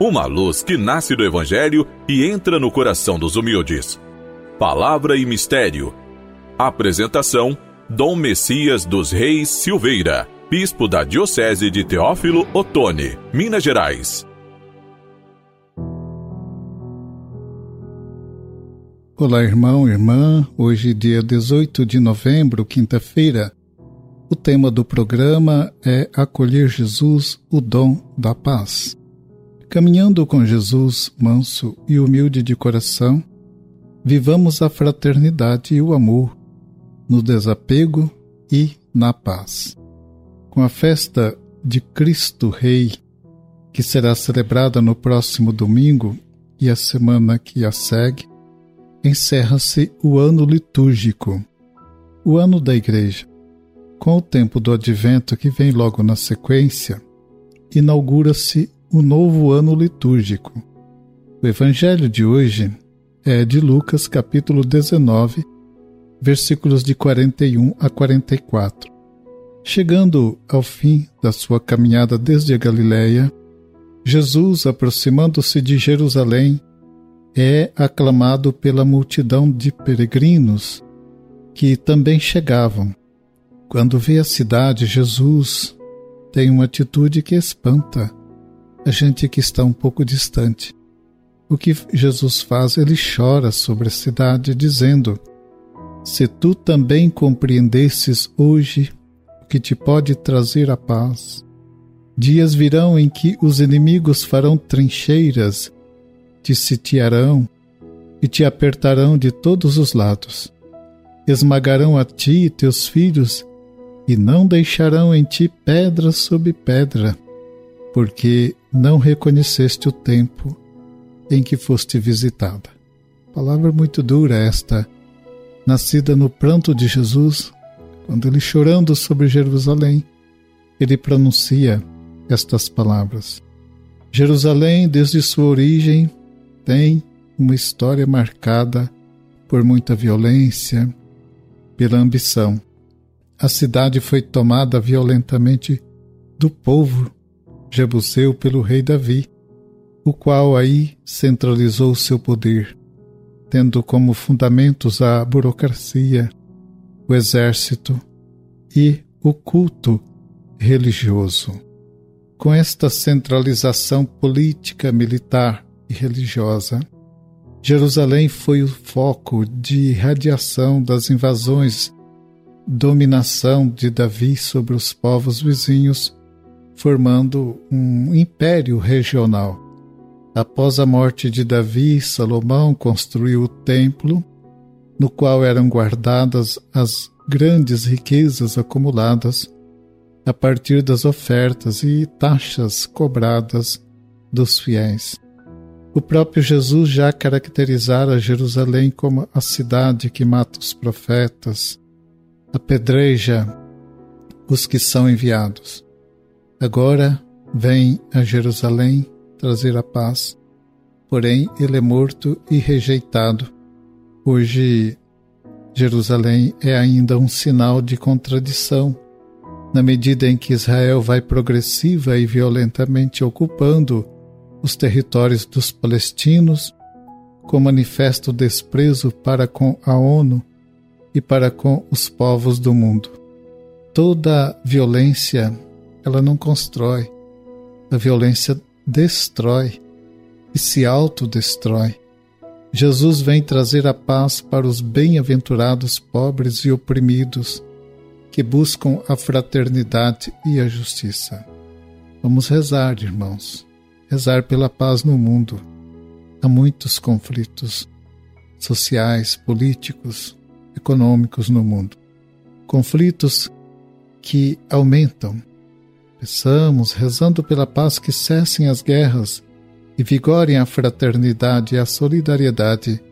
uma luz que nasce do Evangelho e entra no coração dos humildes. Palavra e Mistério. Apresentação: Dom Messias dos Reis Silveira, Bispo da Diocese de Teófilo Otoni, Minas Gerais. Olá, irmão, irmã. Hoje, dia 18 de novembro, quinta-feira. O tema do programa é Acolher Jesus, o dom da paz. Caminhando com Jesus, manso e humilde de coração, vivamos a fraternidade e o amor, no desapego e na paz. Com a festa de Cristo Rei, que será celebrada no próximo domingo e a semana que a segue, encerra-se o ano litúrgico, o ano da Igreja. Com o tempo do advento que vem logo na sequência, inaugura-se o novo ano litúrgico. O evangelho de hoje é de Lucas, capítulo 19, versículos de 41 a 44. Chegando ao fim da sua caminhada desde a Galiléia, Jesus, aproximando-se de Jerusalém, é aclamado pela multidão de peregrinos que também chegavam. Quando vê a cidade, Jesus tem uma atitude que espanta a gente que está um pouco distante. O que Jesus faz? Ele chora sobre a cidade, dizendo: Se tu também compreendesses hoje o que te pode trazer a paz, dias virão em que os inimigos farão trincheiras, te sitiarão e te apertarão de todos os lados. Esmagarão a ti e teus filhos e não deixarão em ti pedra sobre pedra porque não reconheceste o tempo em que foste visitada. Palavra muito dura esta, nascida no pranto de Jesus, quando ele chorando sobre Jerusalém, ele pronuncia estas palavras. Jerusalém, desde sua origem, tem uma história marcada por muita violência, pela ambição. A cidade foi tomada violentamente do povo Jebuseu pelo rei Davi, o qual aí centralizou seu poder, tendo como fundamentos a burocracia, o exército e o culto religioso. Com esta centralização política, militar e religiosa, Jerusalém foi o foco de radiação das invasões, dominação de Davi sobre os povos vizinhos formando um império regional. Após a morte de Davi, Salomão construiu o templo, no qual eram guardadas as grandes riquezas acumuladas a partir das ofertas e taxas cobradas dos fiéis. O próprio Jesus já caracterizara Jerusalém como a cidade que mata os profetas, apedreja os que são enviados. Agora vem a Jerusalém trazer a paz, porém ele é morto e rejeitado. Hoje, Jerusalém é ainda um sinal de contradição, na medida em que Israel vai progressiva e violentamente ocupando os territórios dos palestinos, com manifesto desprezo para com a ONU e para com os povos do mundo. Toda violência ela não constrói. A violência destrói e se autodestrói. Jesus vem trazer a paz para os bem-aventurados pobres e oprimidos que buscam a fraternidade e a justiça. Vamos rezar, irmãos, rezar pela paz no mundo. Há muitos conflitos sociais, políticos, econômicos no mundo. Conflitos que aumentam Peçamos, rezando pela paz, que cessem as guerras e vigorem a fraternidade e a solidariedade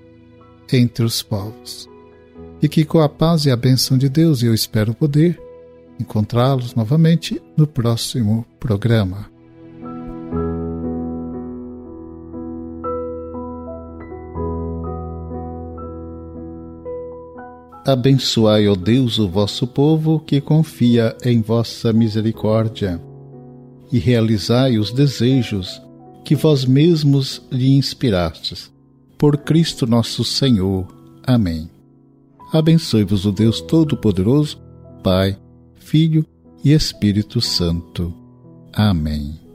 entre os povos. E que com a paz e a bênção de Deus eu espero poder encontrá-los novamente no próximo programa. Abençoai, ó Deus, o vosso povo que confia em vossa misericórdia, e realizai os desejos que vós mesmos lhe inspirastes. Por Cristo nosso Senhor. Amém. Abençoe-vos o Deus Todo-Poderoso, Pai, Filho e Espírito Santo. Amém.